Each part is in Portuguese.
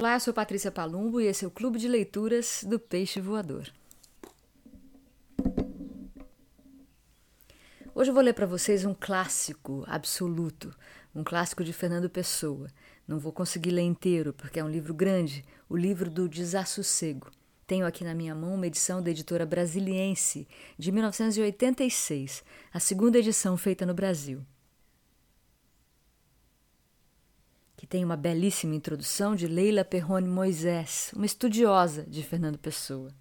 Olá, eu sou Patrícia Palumbo e esse é o Clube de Leituras do Peixe Voador. Hoje eu vou ler para vocês um clássico absoluto, um clássico de Fernando Pessoa. Não vou conseguir ler inteiro porque é um livro grande, o livro do Desassossego. Tenho aqui na minha mão uma edição da editora Brasiliense de 1986, a segunda edição feita no Brasil. que tem uma belíssima introdução de Leila Perrone Moisés, uma estudiosa de Fernando Pessoa.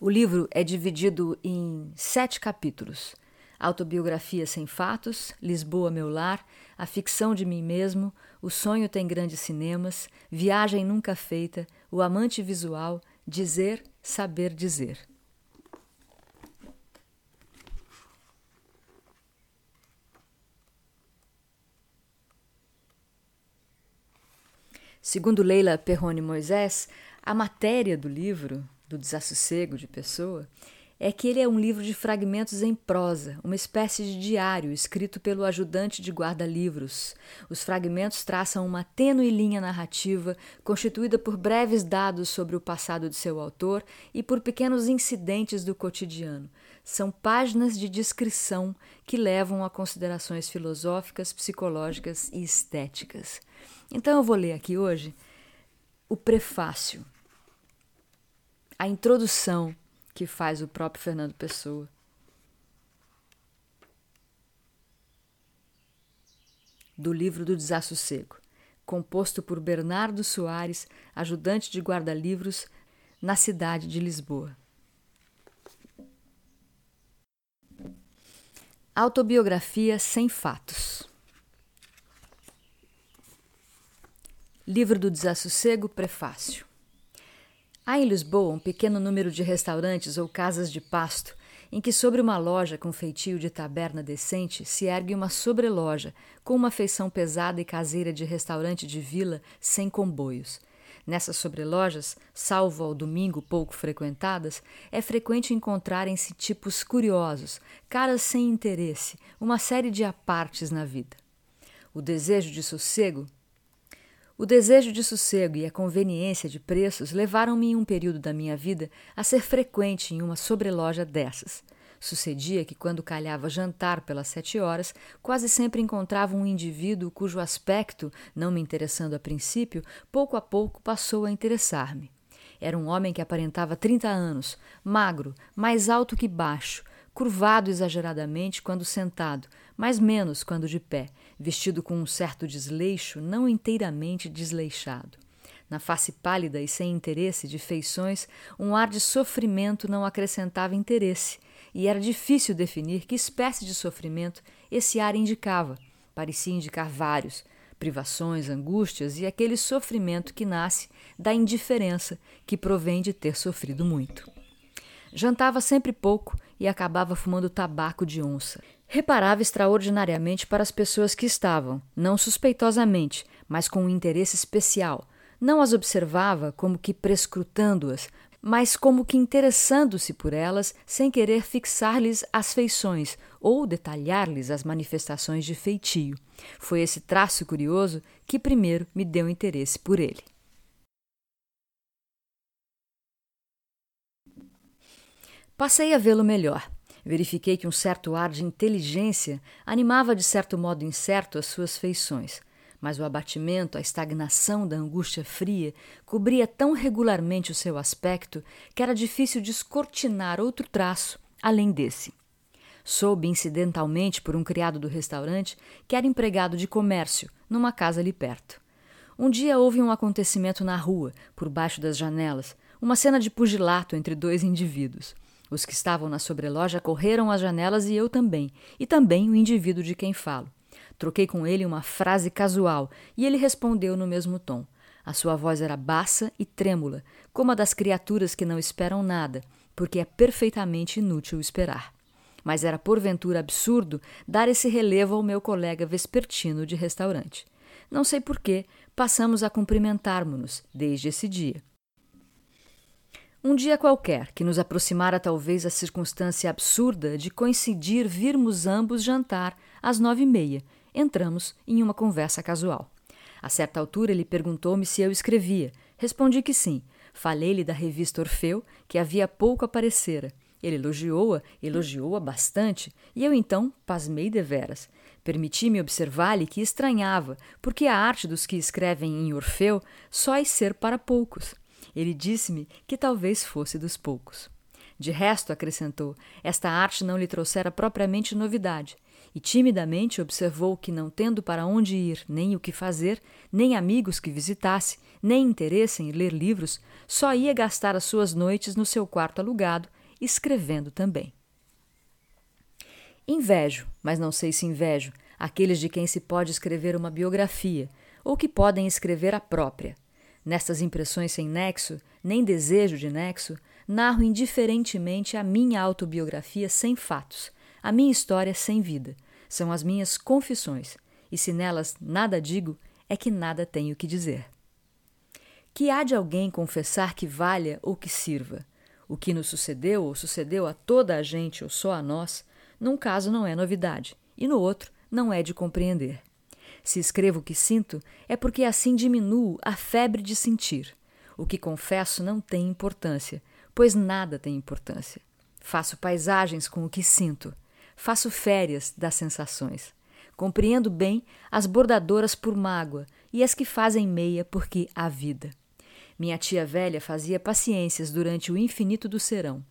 O livro é dividido em sete capítulos: Autobiografia sem fatos, Lisboa, meu lar, A ficção de mim mesmo, O sonho tem grandes cinemas, Viagem nunca feita, O amante visual, Dizer, saber dizer. Segundo Leila Perrone Moisés, a matéria do livro, do Desassossego de Pessoa, é que ele é um livro de fragmentos em prosa, uma espécie de diário escrito pelo ajudante de guarda-livros. Os fragmentos traçam uma tênue linha narrativa constituída por breves dados sobre o passado de seu autor e por pequenos incidentes do cotidiano. São páginas de descrição que levam a considerações filosóficas, psicológicas e estéticas. Então eu vou ler aqui hoje o prefácio, a introdução que faz o próprio Fernando Pessoa. Do livro do Desassossego, composto por Bernardo Soares, ajudante de guarda-livros na cidade de Lisboa. Autobiografia sem fatos. Livro do Desassossego, Prefácio. Há em Lisboa um pequeno número de restaurantes ou casas de pasto em que, sobre uma loja com feitio de taberna decente, se ergue uma sobreloja com uma feição pesada e caseira de restaurante de vila sem comboios. Nessas sobrelojas, salvo ao domingo pouco frequentadas, é frequente encontrarem-se tipos curiosos, caras sem interesse, uma série de apartes na vida. O desejo de sossego o desejo de sossego e a conveniência de preços levaram-me em um período da minha vida a ser frequente em uma sobreloja dessas. Sucedia que, quando calhava jantar pelas sete horas, quase sempre encontrava um indivíduo cujo aspecto, não me interessando a princípio, pouco a pouco passou a interessar-me. Era um homem que aparentava trinta anos, magro, mais alto que baixo, curvado exageradamente quando sentado, mas menos quando de pé, vestido com um certo desleixo, não inteiramente desleixado. Na face pálida e sem interesse de feições, um ar de sofrimento não acrescentava interesse, e era difícil definir que espécie de sofrimento esse ar indicava. Parecia indicar vários, privações, angústias e aquele sofrimento que nasce da indiferença que provém de ter sofrido muito. Jantava sempre pouco e acabava fumando tabaco de onça. Reparava extraordinariamente para as pessoas que estavam, não suspeitosamente, mas com um interesse especial. Não as observava como que prescrutando-as, mas como que interessando-se por elas sem querer fixar-lhes as feições ou detalhar-lhes as manifestações de feitio. Foi esse traço curioso que primeiro me deu interesse por ele. Passei a vê-lo melhor. Verifiquei que um certo ar de inteligência animava de certo modo incerto as suas feições, mas o abatimento, a estagnação da angústia fria cobria tão regularmente o seu aspecto que era difícil descortinar outro traço além desse. Soube incidentalmente por um criado do restaurante que era empregado de comércio numa casa ali perto. Um dia houve um acontecimento na rua, por baixo das janelas, uma cena de pugilato entre dois indivíduos. Os que estavam na sobreloja correram às janelas e eu também, e também o indivíduo de quem falo. Troquei com ele uma frase casual e ele respondeu no mesmo tom. A sua voz era baixa e trêmula, como a das criaturas que não esperam nada, porque é perfeitamente inútil esperar. Mas era porventura absurdo dar esse relevo ao meu colega vespertino de restaurante. Não sei por que passamos a cumprimentarmos-nos desde esse dia. Um dia qualquer que nos aproximara talvez a circunstância absurda de coincidir virmos ambos jantar às nove e meia, entramos em uma conversa casual. A certa altura ele perguntou-me se eu escrevia. Respondi que sim. Falei-lhe da revista Orfeu, que havia pouco aparecera. Ele elogiou-a, elogiou-a bastante, e eu então pasmei deveras. Permiti-me observar-lhe que estranhava, porque a arte dos que escrevem em Orfeu só é ser para poucos. Ele disse-me que talvez fosse dos poucos. De resto, acrescentou, esta arte não lhe trouxera propriamente novidade, e timidamente observou que, não tendo para onde ir, nem o que fazer, nem amigos que visitasse, nem interesse em ler livros, só ia gastar as suas noites no seu quarto alugado, escrevendo também. Invejo, mas não sei se invejo, aqueles de quem se pode escrever uma biografia, ou que podem escrever a própria. Nestas impressões sem nexo, nem desejo de nexo, narro indiferentemente a minha autobiografia sem fatos, a minha história sem vida. São as minhas confissões, e se nelas nada digo, é que nada tenho que dizer. Que há de alguém confessar que valha ou que sirva? O que nos sucedeu ou sucedeu a toda a gente ou só a nós, num caso não é novidade, e no outro não é de compreender. Se escrevo o que sinto, é porque assim diminuo a febre de sentir. O que confesso não tem importância, pois nada tem importância. Faço paisagens com o que sinto. Faço férias das sensações. Compreendo bem as bordadoras por mágoa e as que fazem meia porque há vida. Minha tia velha fazia paciências durante o infinito do serão.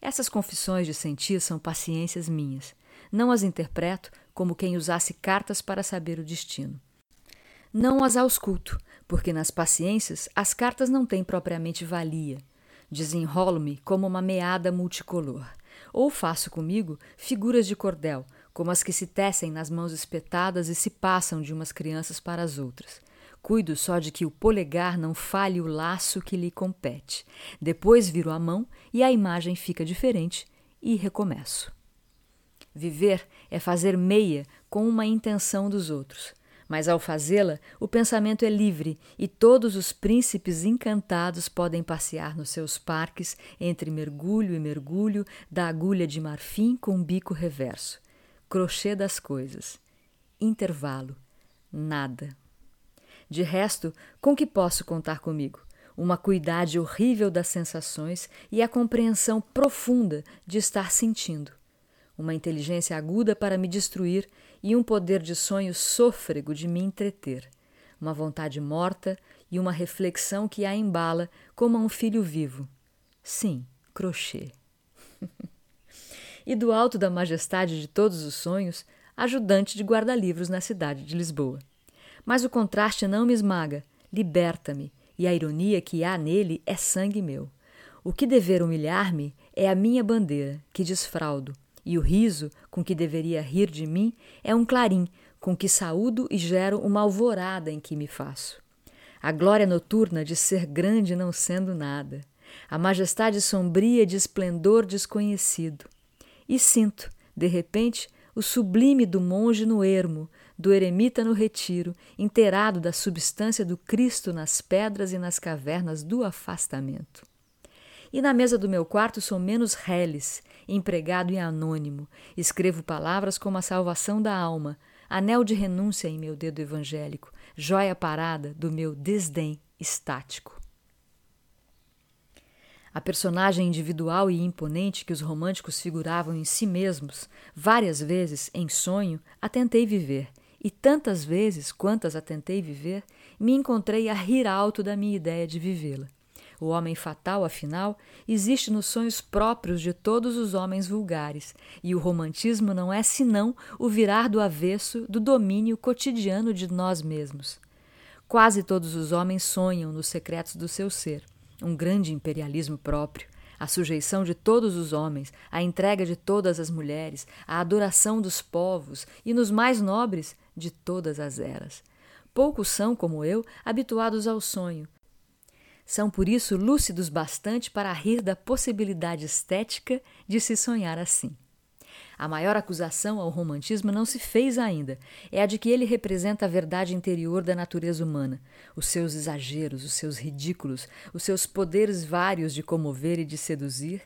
Essas confissões de sentir são paciências minhas. Não as interpreto como quem usasse cartas para saber o destino. Não as ausculto, porque nas paciências as cartas não têm propriamente valia. Desenrolo-me como uma meada multicolor. Ou faço comigo figuras de cordel, como as que se tecem nas mãos espetadas e se passam de umas crianças para as outras. Cuido só de que o polegar não falhe o laço que lhe compete. Depois viro a mão e a imagem fica diferente e recomeço. Viver é fazer meia com uma intenção dos outros. Mas ao fazê-la, o pensamento é livre e todos os príncipes encantados podem passear nos seus parques entre mergulho e mergulho da agulha de marfim com bico reverso. Crochê das coisas. Intervalo. Nada. De resto, com que posso contar comigo? Uma cuidade horrível das sensações e a compreensão profunda de estar sentindo. Uma inteligência aguda para me destruir e um poder de sonho sôfrego de me entreter. Uma vontade morta e uma reflexão que a embala como a um filho vivo. Sim, crochê. e do alto da majestade de todos os sonhos, ajudante de guarda-livros na cidade de Lisboa. Mas o contraste não me esmaga, liberta-me, e a ironia que há nele é sangue meu. O que dever humilhar-me é a minha bandeira, que desfraldo, e o riso com que deveria rir de mim é um clarim com que saúdo e gero uma alvorada em que me faço. A glória noturna de ser grande não sendo nada, a majestade sombria de esplendor desconhecido. E sinto, de repente, o sublime do monge no ermo, do eremita no retiro, inteirado da substância do Cristo nas pedras e nas cavernas do afastamento. E na mesa do meu quarto sou menos reles, empregado e anônimo. Escrevo palavras como a salvação da alma, anel de renúncia em meu dedo evangélico, joia parada do meu desdém estático. A personagem individual e imponente que os românticos figuravam em si mesmos, várias vezes, em sonho, a tentei viver e tantas vezes quantas a tentei viver, me encontrei a rir alto da minha ideia de vivê-la. O homem fatal, afinal, existe nos sonhos próprios de todos os homens vulgares, e o romantismo não é senão o virar do avesso do domínio cotidiano de nós mesmos. Quase todos os homens sonham nos secretos do seu ser, um grande imperialismo próprio, a sujeição de todos os homens, a entrega de todas as mulheres, a adoração dos povos e, nos mais nobres, de todas as eras. Poucos são, como eu, habituados ao sonho. São por isso lúcidos bastante para rir da possibilidade estética de se sonhar assim. A maior acusação ao romantismo não se fez ainda. É a de que ele representa a verdade interior da natureza humana, os seus exageros, os seus ridículos, os seus poderes vários de comover e de seduzir.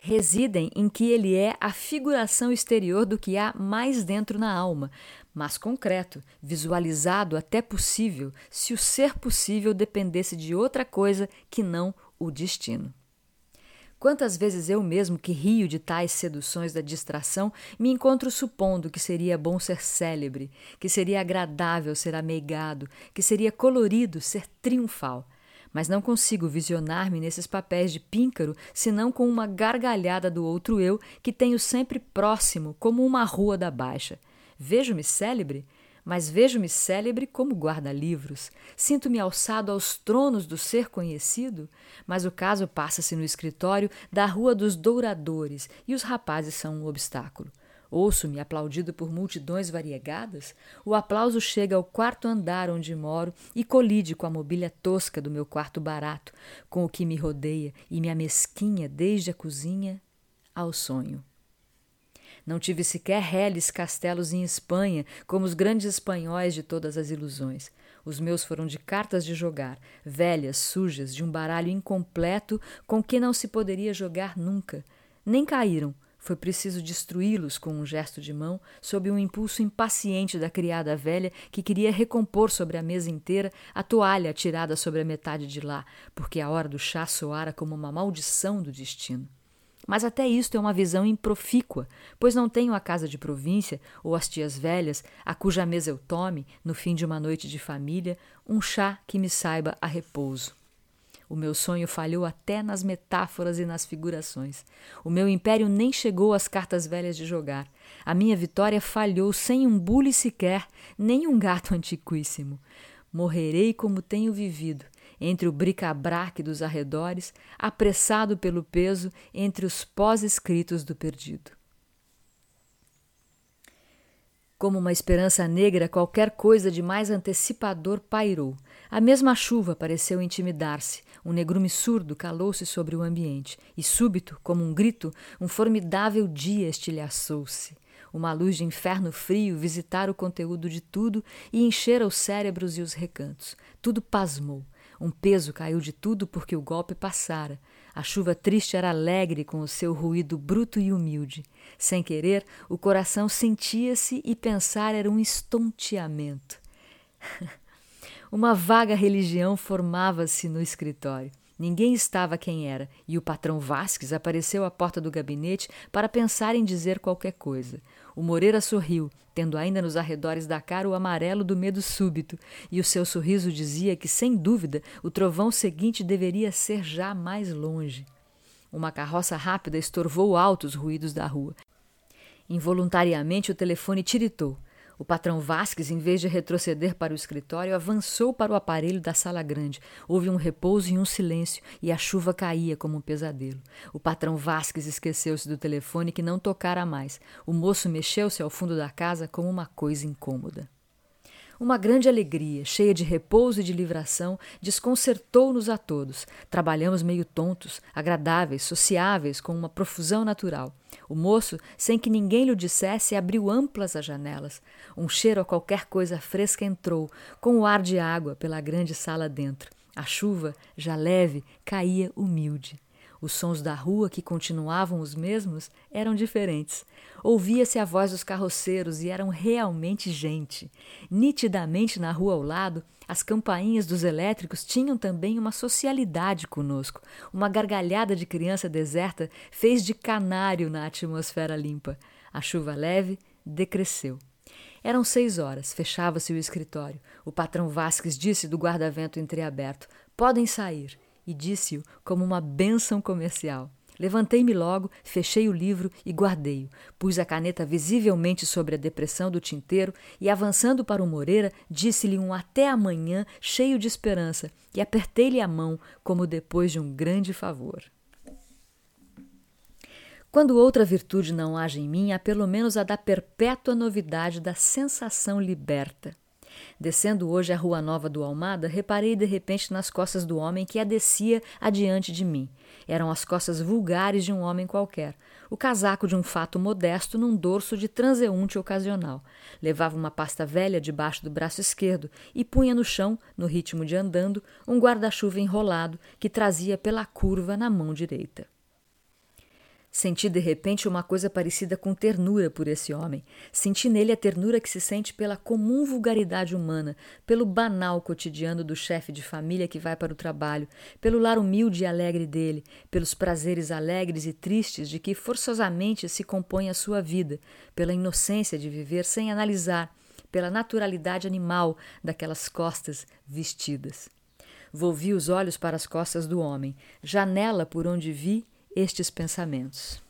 residem em que ele é a figuração exterior do que há mais dentro na alma, mas concreto, visualizado até possível, se o ser possível dependesse de outra coisa que não o destino. Quantas vezes eu mesmo, que rio de tais seduções da distração, me encontro supondo que seria bom ser célebre, que seria agradável ser ameigado, que seria colorido ser triunfal. Mas não consigo visionar-me nesses papéis de píncaro senão com uma gargalhada do outro eu que tenho sempre próximo, como uma rua da baixa. Vejo-me célebre? mas vejo-me célebre como guarda-livros. Sinto-me alçado aos tronos do ser conhecido, mas o caso passa-se no escritório da Rua dos Douradores e os rapazes são um obstáculo. Ouço-me aplaudido por multidões variegadas, o aplauso chega ao quarto andar onde moro e colide com a mobília tosca do meu quarto barato, com o que me rodeia e me amesquinha desde a cozinha ao sonho. Não tive sequer reles castelos em Espanha, como os grandes espanhóis de todas as ilusões. Os meus foram de cartas de jogar, velhas, sujas, de um baralho incompleto com que não se poderia jogar nunca. Nem caíram. Foi preciso destruí-los com um gesto de mão, sob um impulso impaciente da criada velha que queria recompor sobre a mesa inteira a toalha atirada sobre a metade de lá, porque a hora do chá soara como uma maldição do destino. Mas até isto é uma visão improfícua, pois não tenho a casa de província ou as tias velhas, a cuja mesa eu tome, no fim de uma noite de família, um chá que me saiba a repouso. O meu sonho falhou até nas metáforas e nas figurações. O meu império nem chegou às cartas velhas de jogar. A minha vitória falhou sem um bule sequer, nem um gato antiquíssimo. Morrerei como tenho vivido, entre o bric-a-brac dos arredores, apressado pelo peso entre os pós-escritos do perdido. Como uma esperança negra, qualquer coisa de mais antecipador pairou. A mesma chuva pareceu intimidar-se, um negrume surdo calou-se sobre o ambiente, e súbito, como um grito, um formidável dia estilhaçou-se. Uma luz de inferno frio visitara o conteúdo de tudo e enchera os cérebros e os recantos. Tudo pasmou. Um peso caiu de tudo porque o golpe passara. A chuva triste era alegre com o seu ruído bruto e humilde. Sem querer, o coração sentia-se e pensar era um estonteamento. Uma vaga religião formava-se no escritório. Ninguém estava quem era, e o patrão Vasques apareceu à porta do gabinete para pensar em dizer qualquer coisa. O Moreira sorriu, tendo ainda nos arredores da cara o amarelo do medo súbito, e o seu sorriso dizia que, sem dúvida, o trovão seguinte deveria ser já mais longe. Uma carroça rápida estorvou alto os ruídos da rua. Involuntariamente o telefone tiritou. O patrão Vasques, em vez de retroceder para o escritório, avançou para o aparelho da sala grande. Houve um repouso e um silêncio, e a chuva caía como um pesadelo. O patrão Vasques esqueceu-se do telefone que não tocara mais. O moço mexeu-se ao fundo da casa como uma coisa incômoda. Uma grande alegria, cheia de repouso e de livração, desconcertou-nos a todos. Trabalhamos meio tontos, agradáveis, sociáveis, com uma profusão natural. O moço, sem que ninguém lhe dissesse, abriu amplas as janelas. Um cheiro a qualquer coisa fresca entrou, com o ar de água, pela grande sala dentro. A chuva, já leve, caía humilde. Os sons da rua, que continuavam os mesmos, eram diferentes. Ouvia-se a voz dos carroceiros e eram realmente gente. Nitidamente na rua ao lado, as campainhas dos elétricos tinham também uma socialidade conosco. Uma gargalhada de criança deserta fez de canário na atmosfera limpa. A chuva leve decresceu. Eram seis horas, fechava-se o escritório. O patrão Vasques disse do guarda-vento entreaberto: Podem sair e disse-o como uma bênção comercial. Levantei-me logo, fechei o livro e guardei-o. Pus a caneta visivelmente sobre a depressão do tinteiro e, avançando para o Moreira, disse-lhe um até amanhã cheio de esperança e apertei-lhe a mão como depois de um grande favor. Quando outra virtude não age em mim, há pelo menos a da perpétua novidade da sensação liberta. Descendo hoje a Rua Nova do Almada, reparei de repente nas costas do homem que a descia adiante de mim. Eram as costas vulgares de um homem qualquer. O casaco de um fato modesto num dorso de transeunte ocasional. Levava uma pasta velha debaixo do braço esquerdo e punha no chão, no ritmo de andando, um guarda-chuva enrolado que trazia pela curva na mão direita. Senti de repente uma coisa parecida com ternura por esse homem. Senti nele a ternura que se sente pela comum vulgaridade humana, pelo banal cotidiano do chefe de família que vai para o trabalho, pelo lar humilde e alegre dele, pelos prazeres alegres e tristes de que forçosamente se compõe a sua vida, pela inocência de viver sem analisar, pela naturalidade animal daquelas costas vestidas. Volvi os olhos para as costas do homem, janela por onde vi estes pensamentos.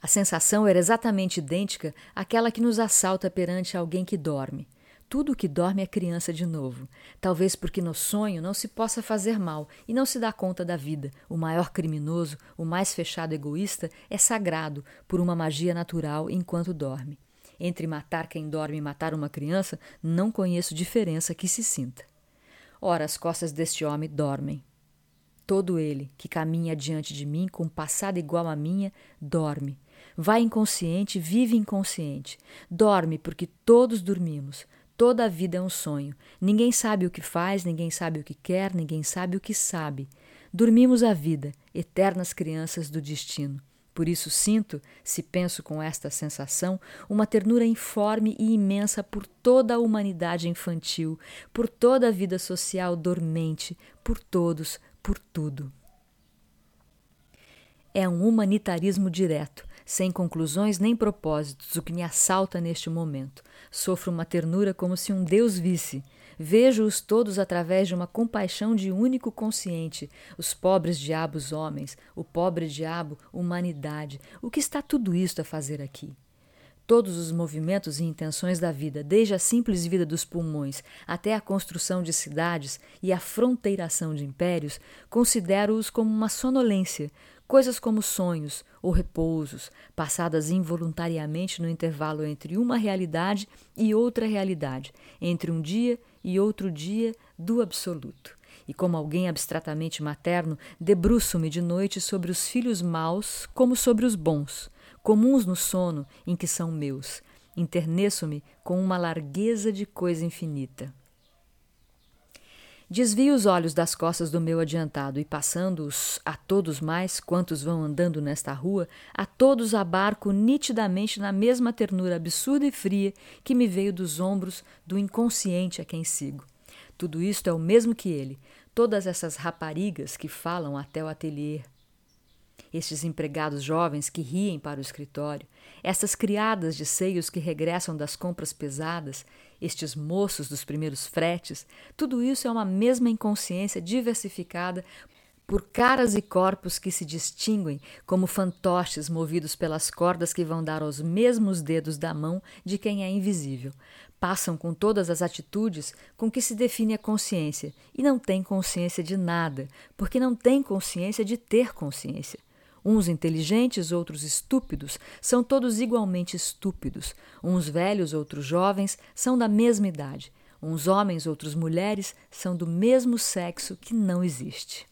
A sensação era exatamente idêntica àquela que nos assalta perante alguém que dorme. Tudo que dorme é criança de novo. Talvez porque no sonho não se possa fazer mal e não se dá conta da vida. O maior criminoso, o mais fechado egoísta, é sagrado por uma magia natural enquanto dorme. Entre matar quem dorme e matar uma criança, não conheço diferença que se sinta. Ora, as costas deste homem dormem. Todo ele, que caminha diante de mim com passado igual à minha, dorme. Vai inconsciente, vive inconsciente. Dorme porque todos dormimos. Toda a vida é um sonho. Ninguém sabe o que faz, ninguém sabe o que quer, ninguém sabe o que sabe. Dormimos a vida, eternas crianças do destino. Por isso sinto, se penso com esta sensação, uma ternura informe e imensa por toda a humanidade infantil, por toda a vida social dormente, por todos, por tudo. É um humanitarismo direto, sem conclusões nem propósitos, o que me assalta neste momento. Sofro uma ternura como se um Deus visse Vejo-os todos através de uma compaixão de único consciente, os pobres diabos homens, o pobre diabo humanidade. O que está tudo isto a fazer aqui? Todos os movimentos e intenções da vida, desde a simples vida dos pulmões até a construção de cidades e a fronteiração de impérios, considero-os como uma sonolência, coisas como sonhos ou repousos, passadas involuntariamente no intervalo entre uma realidade e outra realidade, entre um dia e outro dia do absoluto. E como alguém abstratamente materno, debruço-me de noite sobre os filhos maus como sobre os bons, comuns no sono em que são meus. Interneço-me com uma largueza de coisa infinita. Desvio os olhos das costas do meu adiantado e, passando-os a todos mais quantos vão andando nesta rua, a todos abarco nitidamente na mesma ternura absurda e fria que me veio dos ombros do inconsciente a quem sigo. Tudo isto é o mesmo que ele, todas essas raparigas que falam até o ateliê, estes empregados jovens que riem para o escritório, estas criadas de seios que regressam das compras pesadas, estes moços dos primeiros fretes, tudo isso é uma mesma inconsciência diversificada por caras e corpos que se distinguem como fantoches movidos pelas cordas que vão dar aos mesmos dedos da mão de quem é invisível. Passam com todas as atitudes com que se define a consciência e não têm consciência de nada, porque não têm consciência de ter consciência. Uns inteligentes, outros estúpidos, são todos igualmente estúpidos. Uns velhos, outros jovens, são da mesma idade. Uns homens, outros mulheres, são do mesmo sexo que não existe.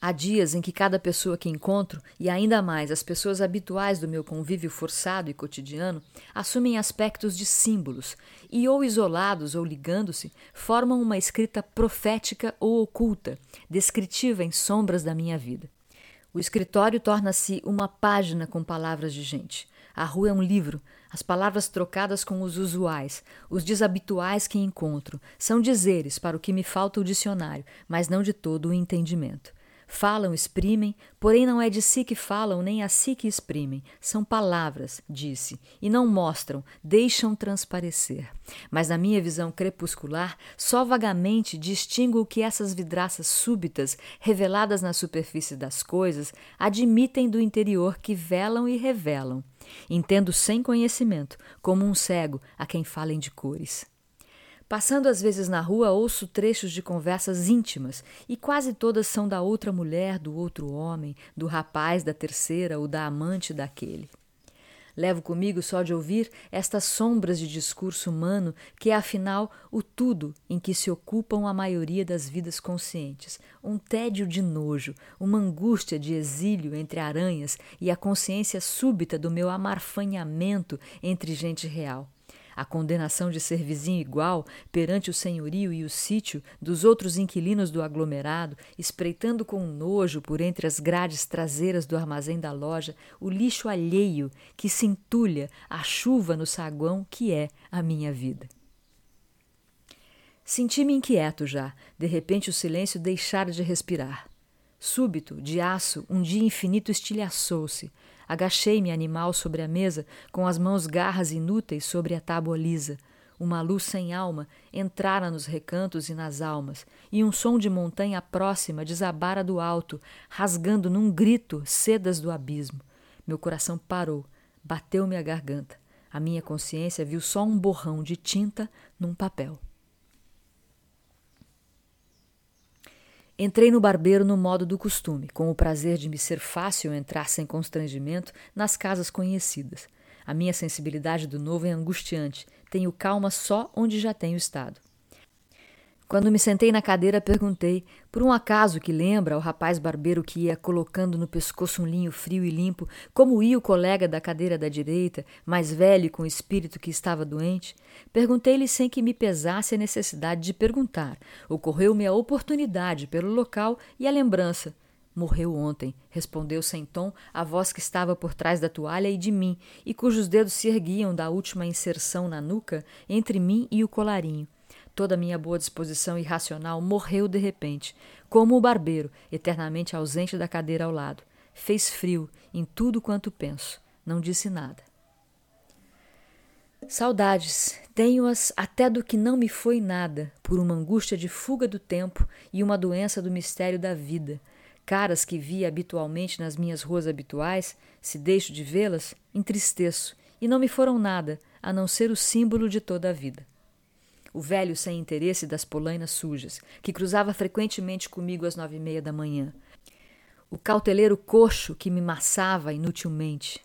Há dias em que cada pessoa que encontro, e ainda mais as pessoas habituais do meu convívio forçado e cotidiano, assumem aspectos de símbolos e, ou isolados ou ligando-se, formam uma escrita profética ou oculta, descritiva em sombras da minha vida. O escritório torna-se uma página com palavras de gente. A rua é um livro, as palavras trocadas com os usuais, os desabituais que encontro, são dizeres para o que me falta o dicionário, mas não de todo o entendimento. Falam, exprimem, porém não é de si que falam, nem a si que exprimem. São palavras, disse, e não mostram, deixam transparecer. Mas na minha visão crepuscular, só vagamente distingo o que essas vidraças súbitas, reveladas na superfície das coisas, admitem do interior que velam e revelam. Entendo sem conhecimento, como um cego a quem falem de cores. Passando às vezes na rua, ouço trechos de conversas íntimas, e quase todas são da outra mulher, do outro homem, do rapaz da terceira ou da amante daquele. Levo comigo só de ouvir estas sombras de discurso humano, que é afinal o tudo em que se ocupam a maioria das vidas conscientes, um tédio de nojo, uma angústia de exílio entre aranhas e a consciência súbita do meu amarfanhamento entre gente real a condenação de ser vizinho igual perante o senhorio e o sítio dos outros inquilinos do aglomerado, espreitando com nojo por entre as grades traseiras do armazém da loja o lixo alheio que se entulha a chuva no saguão que é a minha vida. Senti-me inquieto já, de repente o silêncio deixara de respirar. Súbito, de aço, um dia infinito estilhaçou-se. Agachei-me animal sobre a mesa, com as mãos garras inúteis sobre a tábua lisa. Uma luz sem alma entrara nos recantos e nas almas, e um som de montanha próxima desabara do alto, rasgando num grito sedas do abismo. Meu coração parou, bateu-me a garganta. A minha consciência viu só um borrão de tinta num papel. Entrei no barbeiro no modo do costume, com o prazer de me ser fácil entrar sem constrangimento nas casas conhecidas. A minha sensibilidade do novo é angustiante. Tenho calma só onde já tenho estado. Quando me sentei na cadeira, perguntei, por um acaso que lembra ao rapaz barbeiro que ia colocando no pescoço um linho frio e limpo, como ia o colega da cadeira da direita, mais velho e com espírito que estava doente? Perguntei-lhe sem que me pesasse a necessidade de perguntar. Ocorreu-me a oportunidade pelo local e a lembrança. Morreu ontem, respondeu sem tom a voz que estava por trás da toalha e de mim, e cujos dedos se erguiam da última inserção na nuca entre mim e o colarinho. Toda a minha boa disposição irracional morreu de repente, como o barbeiro, eternamente ausente da cadeira ao lado. Fez frio em tudo quanto penso. Não disse nada. Saudades, tenho-as até do que não me foi nada, por uma angústia de fuga do tempo e uma doença do mistério da vida. Caras que via habitualmente nas minhas ruas habituais, se deixo de vê-las, entristeço, e não me foram nada, a não ser o símbolo de toda a vida o velho sem interesse das polainas sujas, que cruzava frequentemente comigo às nove e meia da manhã, o cauteleiro coxo que me maçava inutilmente,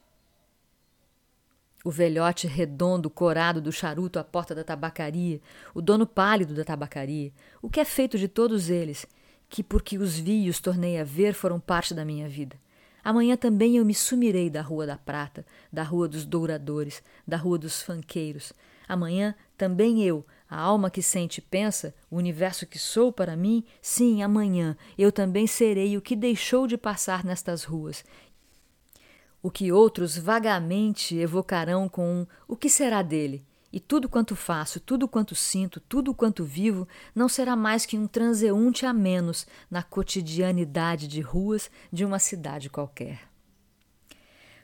o velhote redondo corado do charuto à porta da tabacaria, o dono pálido da tabacaria, o que é feito de todos eles, que porque os vi e os tornei a ver foram parte da minha vida. Amanhã também eu me sumirei da Rua da Prata, da Rua dos Douradores, da Rua dos Fanqueiros. Amanhã também eu, a alma que sente e pensa, o universo que sou para mim, sim, amanhã eu também serei o que deixou de passar nestas ruas. O que outros vagamente evocarão com um o que será dele? E tudo quanto faço, tudo quanto sinto, tudo quanto vivo, não será mais que um transeunte a menos na cotidianidade de ruas de uma cidade qualquer.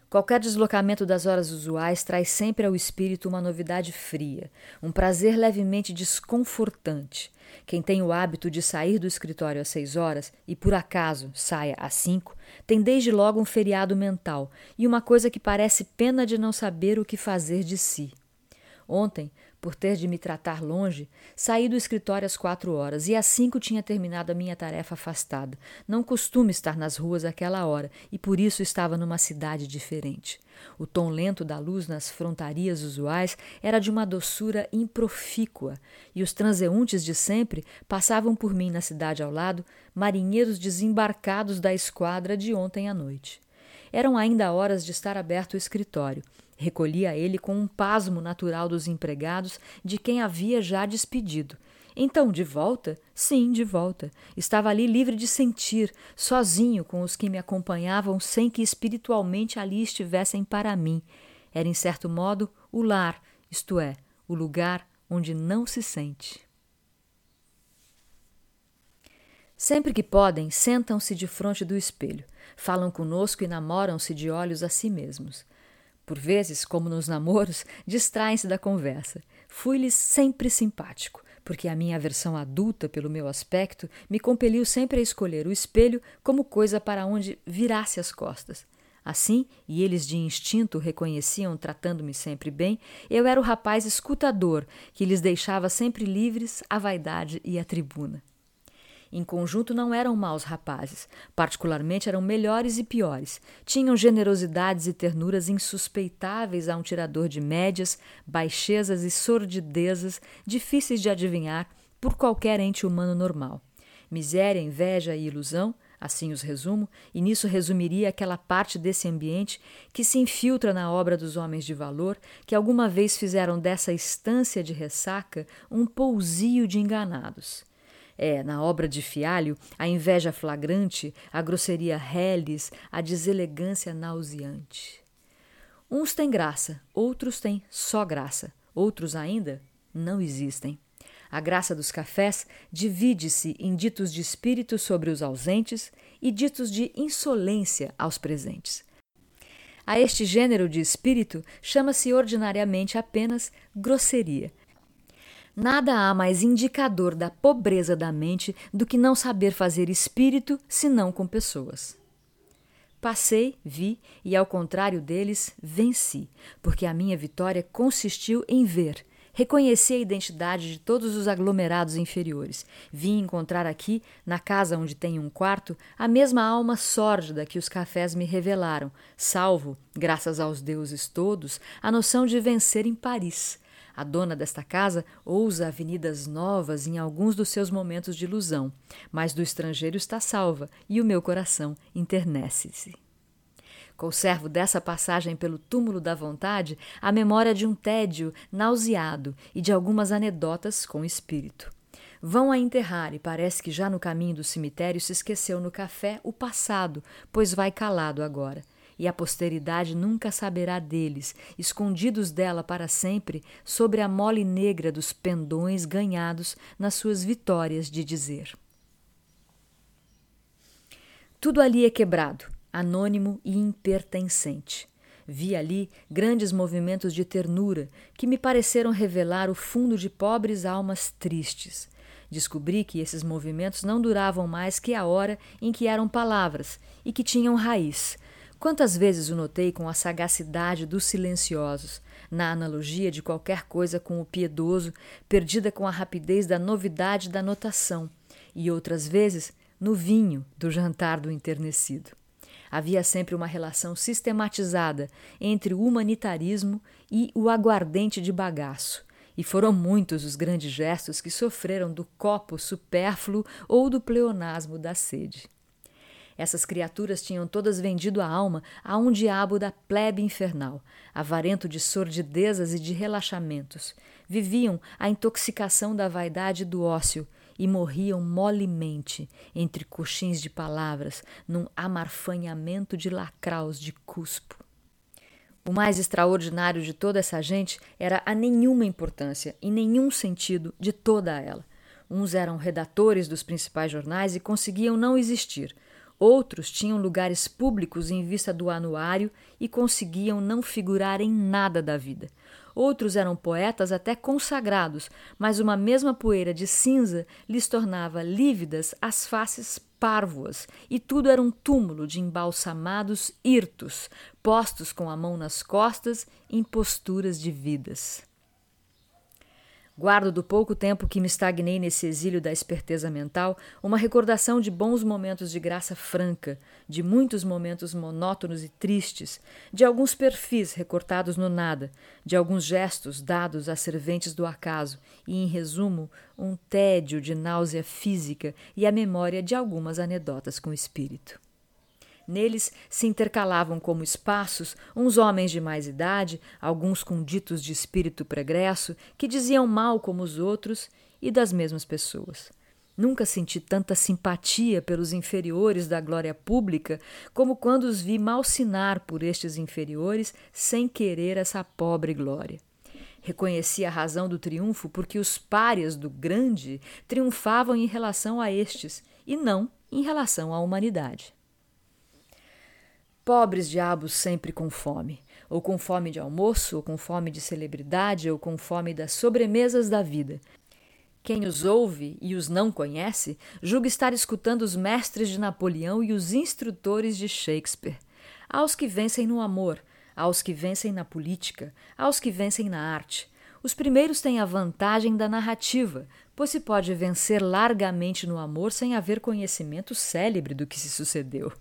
Qualquer deslocamento das horas usuais traz sempre ao espírito uma novidade fria, um prazer levemente desconfortante. Quem tem o hábito de sair do escritório às seis horas e por acaso saia às cinco, tem desde logo um feriado mental e uma coisa que parece pena de não saber o que fazer de si. Ontem por ter de me tratar longe, saí do escritório às quatro horas e às cinco tinha terminado a minha tarefa afastada. Não costumo estar nas ruas àquela hora e por isso estava numa cidade diferente. O tom lento da luz nas frontarias usuais era de uma doçura improfícua, e os transeuntes de sempre passavam por mim na cidade ao lado, marinheiros desembarcados da esquadra de ontem à noite. Eram ainda horas de estar aberto o escritório. Recolhia ele com um pasmo natural dos empregados de quem havia já despedido. Então, de volta? Sim, de volta. Estava ali livre de sentir, sozinho com os que me acompanhavam sem que espiritualmente ali estivessem para mim. Era, em certo modo, o lar, isto é, o lugar onde não se sente. Sempre que podem, sentam-se de frente do espelho, falam conosco e namoram-se de olhos a si mesmos. Por vezes, como nos namoros, distraem-se da conversa. Fui-lhes sempre simpático, porque a minha aversão adulta pelo meu aspecto me compeliu sempre a escolher o espelho como coisa para onde virasse as costas. Assim, e eles de instinto reconheciam tratando-me sempre bem, eu era o rapaz escutador que lhes deixava sempre livres a vaidade e a tribuna. Em conjunto não eram maus rapazes, particularmente eram melhores e piores. Tinham generosidades e ternuras insuspeitáveis a um tirador de médias, baixezas e sordidezas difíceis de adivinhar por qualquer ente humano normal. Miséria, inveja e ilusão, Assim os resumo, e nisso resumiria aquela parte desse ambiente que se infiltra na obra dos homens de valor que alguma vez fizeram dessa estância de ressaca um pousio de enganados. É, na obra de Fialho, a inveja flagrante, a grosseria reles, a deselegância nauseante. Uns têm graça, outros têm só graça, outros ainda não existem. A graça dos cafés divide-se em ditos de espírito sobre os ausentes e ditos de insolência aos presentes. A este gênero de espírito chama-se ordinariamente apenas grosseria. Nada há mais indicador da pobreza da mente do que não saber fazer espírito senão com pessoas. Passei, vi e, ao contrário deles, venci, porque a minha vitória consistiu em ver, Reconheci a identidade de todos os aglomerados inferiores. Vim encontrar aqui, na casa onde tenho um quarto, a mesma alma sórdida que os cafés me revelaram, salvo, graças aos deuses todos, a noção de vencer em Paris. A dona desta casa ousa avenidas novas em alguns dos seus momentos de ilusão, mas do estrangeiro está salva e o meu coração internece-se. Conservo dessa passagem pelo túmulo da vontade a memória de um tédio nauseado e de algumas anedotas com espírito. Vão a enterrar e parece que já no caminho do cemitério se esqueceu no café o passado, pois vai calado agora. E a posteridade nunca saberá deles, escondidos dela para sempre, sobre a mole negra dos pendões ganhados nas suas vitórias de dizer. Tudo ali é quebrado, anônimo e impertencente. Vi ali grandes movimentos de ternura que me pareceram revelar o fundo de pobres almas tristes. Descobri que esses movimentos não duravam mais que a hora em que eram palavras e que tinham raiz. Quantas vezes o notei com a sagacidade dos silenciosos, na analogia de qualquer coisa com o piedoso, perdida com a rapidez da novidade da notação, e outras vezes no vinho do jantar do enternecido. Havia sempre uma relação sistematizada entre o humanitarismo e o aguardente de bagaço, e foram muitos os grandes gestos que sofreram do copo supérfluo ou do pleonasmo da sede. Essas criaturas tinham todas vendido a alma a um diabo da plebe infernal, avarento de sordidezas e de relaxamentos. Viviam a intoxicação da vaidade e do ócio, e morriam molemente entre coxins de palavras, num amarfanhamento de lacraus de cuspo. O mais extraordinário de toda essa gente era a nenhuma importância, em nenhum sentido, de toda ela. Uns eram redatores dos principais jornais e conseguiam não existir. Outros tinham lugares públicos em vista do anuário e conseguiam não figurar em nada da vida. Outros eram poetas até consagrados, mas uma mesma poeira de cinza lhes tornava lívidas as faces párvuas, e tudo era um túmulo de embalsamados hirtos, postos com a mão nas costas em posturas de vidas. Guardo do pouco tempo que me estagnei nesse exílio da esperteza mental uma recordação de bons momentos de graça franca, de muitos momentos monótonos e tristes, de alguns perfis recortados no nada, de alguns gestos dados a serventes do acaso e, em resumo, um tédio de náusea física e a memória de algumas anedotas com espírito. Neles se intercalavam como espaços uns homens de mais idade, alguns com ditos de espírito pregresso, que diziam mal como os outros e das mesmas pessoas. Nunca senti tanta simpatia pelos inferiores da glória pública como quando os vi malsinar por estes inferiores sem querer essa pobre glória. Reconheci a razão do triunfo porque os párias do grande triunfavam em relação a estes e não em relação à humanidade. Pobres diabos sempre com fome, ou com fome de almoço, ou com fome de celebridade, ou com fome das sobremesas da vida. Quem os ouve e os não conhece, julga estar escutando os mestres de Napoleão e os instrutores de Shakespeare. Aos que vencem no amor, aos que vencem na política, aos que vencem na arte. Os primeiros têm a vantagem da narrativa, pois se pode vencer largamente no amor sem haver conhecimento célebre do que se sucedeu.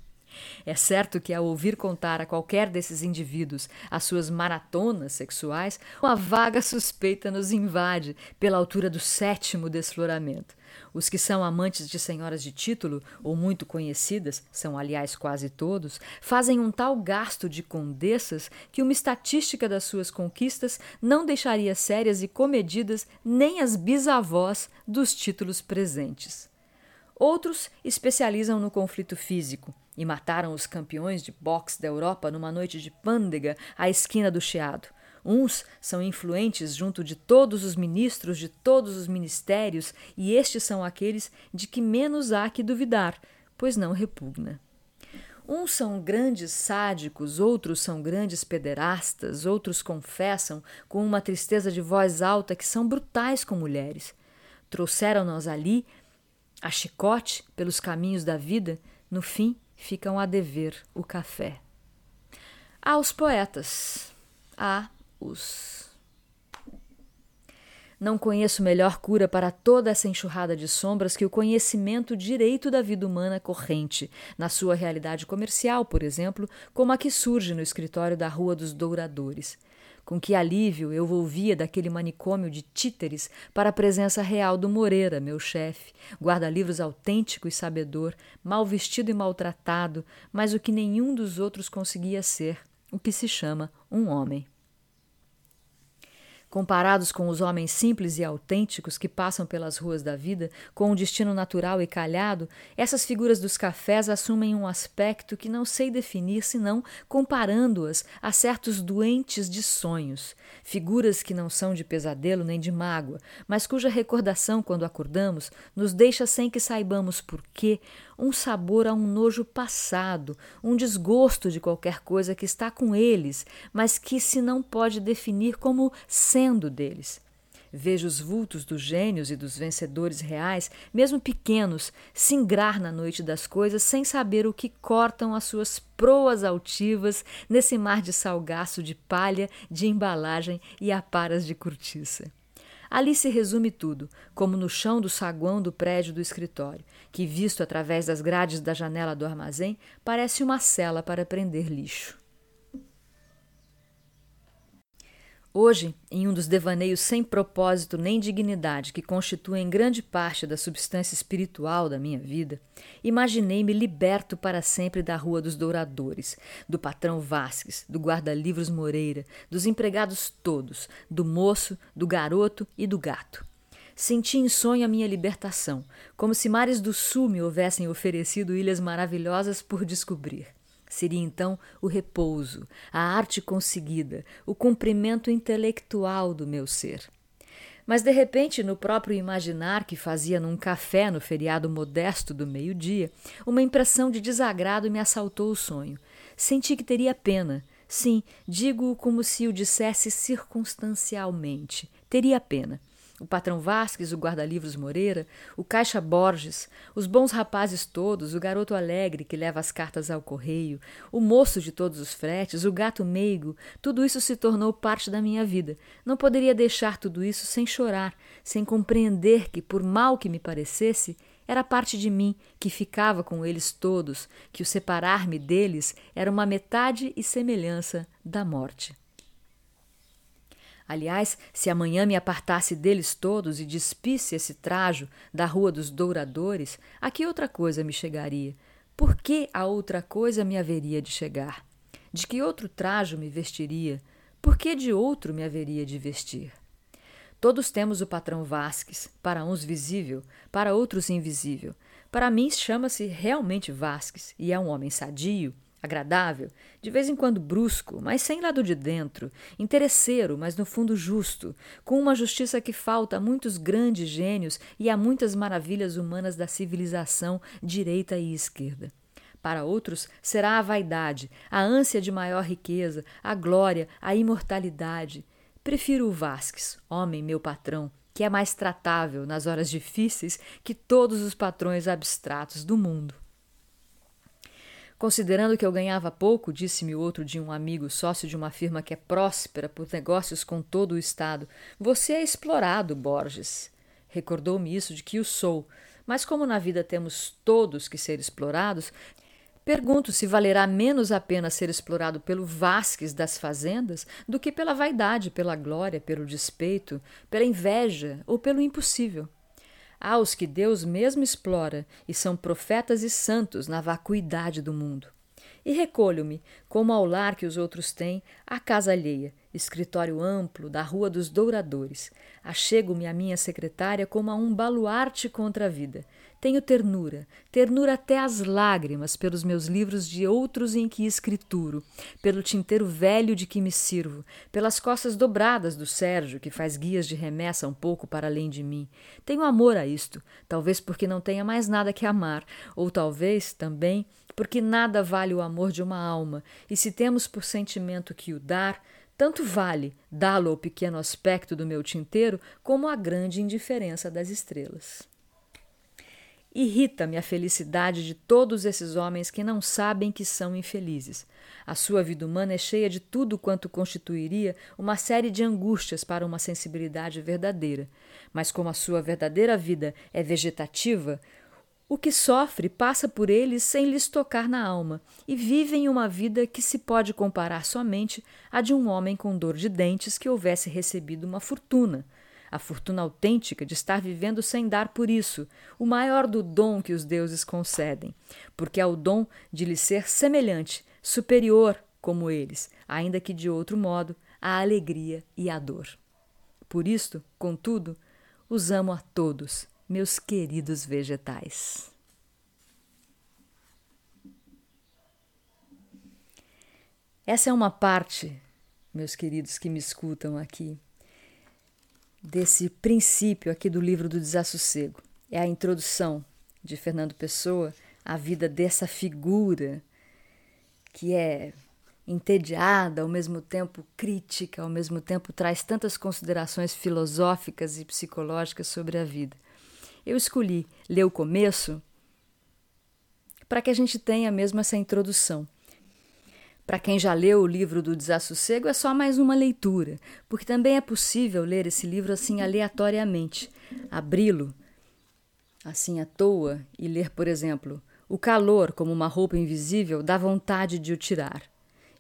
É certo que, ao ouvir contar a qualquer desses indivíduos as suas maratonas sexuais, uma vaga suspeita nos invade pela altura do sétimo desfloramento. Os que são amantes de senhoras de título, ou muito conhecidas, são aliás quase todos, fazem um tal gasto de condessas que uma estatística das suas conquistas não deixaria sérias e comedidas nem as bisavós dos títulos presentes. Outros especializam no conflito físico e mataram os campeões de boxe da Europa numa noite de pândega à esquina do Chiado. Uns são influentes junto de todos os ministros de todos os ministérios, e estes são aqueles de que menos há que duvidar, pois não repugna. Uns são grandes sádicos, outros são grandes pederastas, outros confessam com uma tristeza de voz alta que são brutais com mulheres. Trouxeram-nos ali a chicote pelos caminhos da vida, no fim ficam a dever o café. Há os poetas, há os. Não conheço melhor cura para toda essa enxurrada de sombras que o conhecimento direito da vida humana corrente, na sua realidade comercial, por exemplo, como a que surge no escritório da Rua dos Douradores. Com que alívio eu volvia daquele manicômio de títeres para a presença real do Moreira, meu chefe, guarda-livros autêntico e sabedor, mal vestido e maltratado, mas o que nenhum dos outros conseguia ser, o que se chama um homem. Comparados com os homens simples e autênticos que passam pelas ruas da vida, com um destino natural e calhado, essas figuras dos cafés assumem um aspecto que não sei definir senão comparando-as a certos doentes de sonhos, figuras que não são de pesadelo nem de mágoa, mas cuja recordação, quando acordamos, nos deixa sem que saibamos por quê, um sabor a um nojo passado, um desgosto de qualquer coisa que está com eles, mas que se não pode definir como sendo deles. Vejo os vultos dos gênios e dos vencedores reais, mesmo pequenos, singrar na noite das coisas sem saber o que cortam as suas proas altivas nesse mar de salgaço de palha, de embalagem e aparas de cortiça. Ali se resume tudo, como no chão do saguão do prédio do escritório, que, visto através das grades da janela do armazém, parece uma cela para prender lixo. Hoje, em um dos devaneios sem propósito nem dignidade que constituem grande parte da substância espiritual da minha vida, imaginei-me liberto para sempre da Rua dos Douradores, do patrão Vasques, do guarda-livros Moreira, dos empregados todos, do moço, do garoto e do gato. Senti em sonho a minha libertação, como se mares do sul me houvessem oferecido ilhas maravilhosas por descobrir. Seria então o repouso, a arte conseguida, o cumprimento intelectual do meu ser. Mas de repente, no próprio imaginar que fazia num café no feriado modesto do meio-dia, uma impressão de desagrado me assaltou o sonho. Senti que teria pena. Sim, digo como se o dissesse circunstancialmente. Teria pena o patrão Vasques, o guarda-livros Moreira, o caixa Borges, os bons rapazes todos, o garoto alegre que leva as cartas ao correio, o moço de todos os fretes, o gato meigo, tudo isso se tornou parte da minha vida. Não poderia deixar tudo isso sem chorar, sem compreender que, por mal que me parecesse, era parte de mim que ficava com eles todos, que o separar-me deles era uma metade e semelhança da morte. Aliás, se amanhã me apartasse deles todos e despisse esse trajo da Rua dos Douradores, a que outra coisa me chegaria? Por que a outra coisa me haveria de chegar? De que outro trajo me vestiria? Por que de outro me haveria de vestir? Todos temos o patrão Vasques, para uns visível, para outros invisível. Para mim chama-se realmente Vasques e é um homem sadio, agradável, de vez em quando brusco, mas sem lado de dentro, interesseiro, mas no fundo justo, com uma justiça que falta a muitos grandes gênios e a muitas maravilhas humanas da civilização direita e esquerda. Para outros será a vaidade, a ânsia de maior riqueza, a glória, a imortalidade. Prefiro o Vasques, homem meu patrão, que é mais tratável nas horas difíceis que todos os patrões abstratos do mundo. Considerando que eu ganhava pouco, disse-me outro de um amigo, sócio de uma firma que é próspera por negócios com todo o Estado, você é explorado, Borges. Recordou-me isso de que o sou, mas como na vida temos todos que ser explorados, pergunto se valerá menos a pena ser explorado pelo Vasques das fazendas do que pela vaidade, pela glória, pelo despeito, pela inveja ou pelo impossível. Há os que Deus mesmo explora e são profetas e santos na vacuidade do mundo. E recolho-me, como ao lar que os outros têm, à casa alheia, escritório amplo da Rua dos Douradores. Achego-me à minha secretária como a um baluarte contra a vida. Tenho ternura, ternura até as lágrimas pelos meus livros de outros em que escrituro, pelo tinteiro velho de que me sirvo, pelas costas dobradas do Sérgio, que faz guias de remessa um pouco para além de mim. Tenho amor a isto, talvez porque não tenha mais nada que amar, ou talvez também porque nada vale o amor de uma alma, e se temos por sentimento que o dar, tanto vale dá-lo ao pequeno aspecto do meu tinteiro como a grande indiferença das estrelas. Irrita-me a felicidade de todos esses homens que não sabem que são infelizes. A sua vida humana é cheia de tudo quanto constituiria uma série de angústias para uma sensibilidade verdadeira. Mas como a sua verdadeira vida é vegetativa, o que sofre passa por eles sem lhes tocar na alma e vivem uma vida que se pode comparar somente à de um homem com dor de dentes que houvesse recebido uma fortuna a fortuna autêntica de estar vivendo sem dar por isso, o maior do dom que os deuses concedem, porque é o dom de lhe ser semelhante, superior como eles, ainda que de outro modo, a alegria e a dor. Por isto, contudo, os amo a todos, meus queridos vegetais. Essa é uma parte, meus queridos que me escutam aqui, desse princípio aqui do livro do Desassossego. É a introdução de Fernando Pessoa à vida dessa figura que é entediada, ao mesmo tempo crítica, ao mesmo tempo traz tantas considerações filosóficas e psicológicas sobre a vida. Eu escolhi ler o começo para que a gente tenha mesmo essa introdução. Para quem já leu o livro do Desassossego, é só mais uma leitura, porque também é possível ler esse livro assim aleatoriamente, abri-lo assim à toa e ler, por exemplo, O calor como uma roupa invisível dá vontade de o tirar.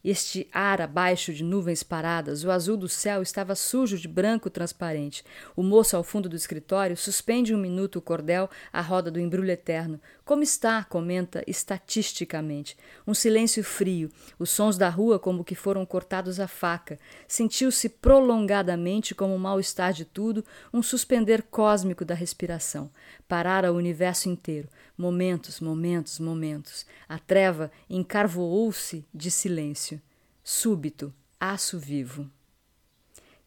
Este ar abaixo de nuvens paradas, o azul do céu estava sujo de branco transparente. O moço ao fundo do escritório suspende um minuto o cordel à roda do embrulho eterno. Como está? comenta estatisticamente. Um silêncio frio, os sons da rua como que foram cortados à faca. Sentiu-se prolongadamente, como o mal-estar de tudo, um suspender cósmico da respiração. Parara o universo inteiro. Momentos, momentos, momentos. A treva encarvoou-se de silêncio. Súbito, aço vivo.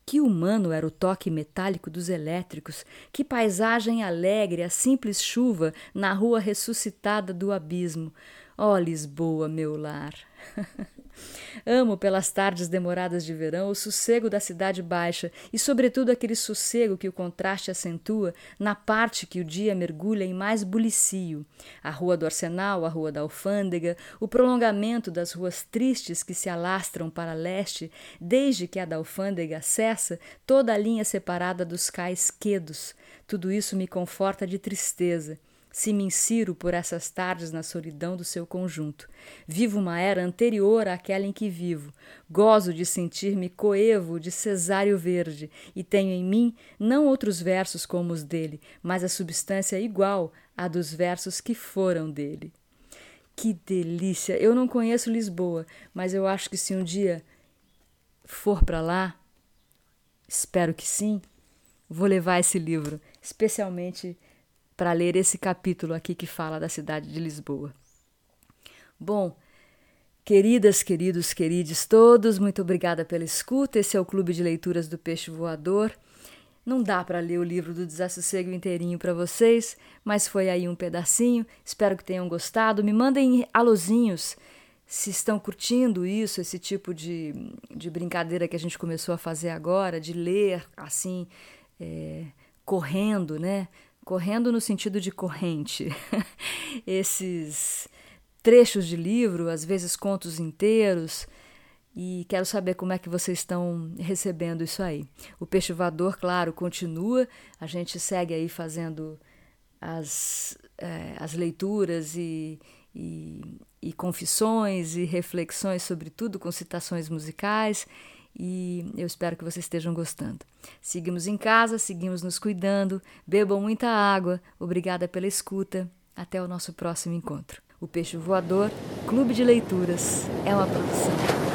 Que humano era o toque metálico dos elétricos, que paisagem alegre a simples chuva na rua ressuscitada do abismo. Ó oh, Lisboa, meu lar! Amo pelas tardes demoradas de verão o sossego da cidade baixa e, sobretudo, aquele sossego que o contraste acentua na parte que o dia mergulha em mais bulicio. A Rua do Arsenal, a Rua da Alfândega, o prolongamento das ruas tristes que se alastram para leste, desde que a da Alfândega cessa toda a linha separada dos cais quedos. Tudo isso me conforta de tristeza se me insiro por essas tardes na solidão do seu conjunto. Vivo uma era anterior àquela em que vivo. Gozo de sentir-me coevo de cesário verde e tenho em mim não outros versos como os dele, mas a substância igual à dos versos que foram dele. Que delícia! Eu não conheço Lisboa, mas eu acho que se um dia for para lá, espero que sim, vou levar esse livro, especialmente para ler esse capítulo aqui que fala da cidade de Lisboa. Bom, queridas, queridos, queridos todos, muito obrigada pela escuta. Esse é o Clube de Leituras do Peixe Voador. Não dá para ler o livro do Desassossego inteirinho para vocês, mas foi aí um pedacinho. Espero que tenham gostado. Me mandem alôzinhos se estão curtindo isso, esse tipo de, de brincadeira que a gente começou a fazer agora, de ler assim, é, correndo, né? Correndo no sentido de corrente. Esses trechos de livro, às vezes contos inteiros, e quero saber como é que vocês estão recebendo isso aí. O Peixe Voador, claro, continua, a gente segue aí fazendo as, é, as leituras e, e, e confissões e reflexões sobre tudo com citações musicais e eu espero que vocês estejam gostando. Seguimos em casa, seguimos nos cuidando, bebam muita água. Obrigada pela escuta. Até o nosso próximo encontro. O Peixe Voador, Clube de Leituras, é uma produção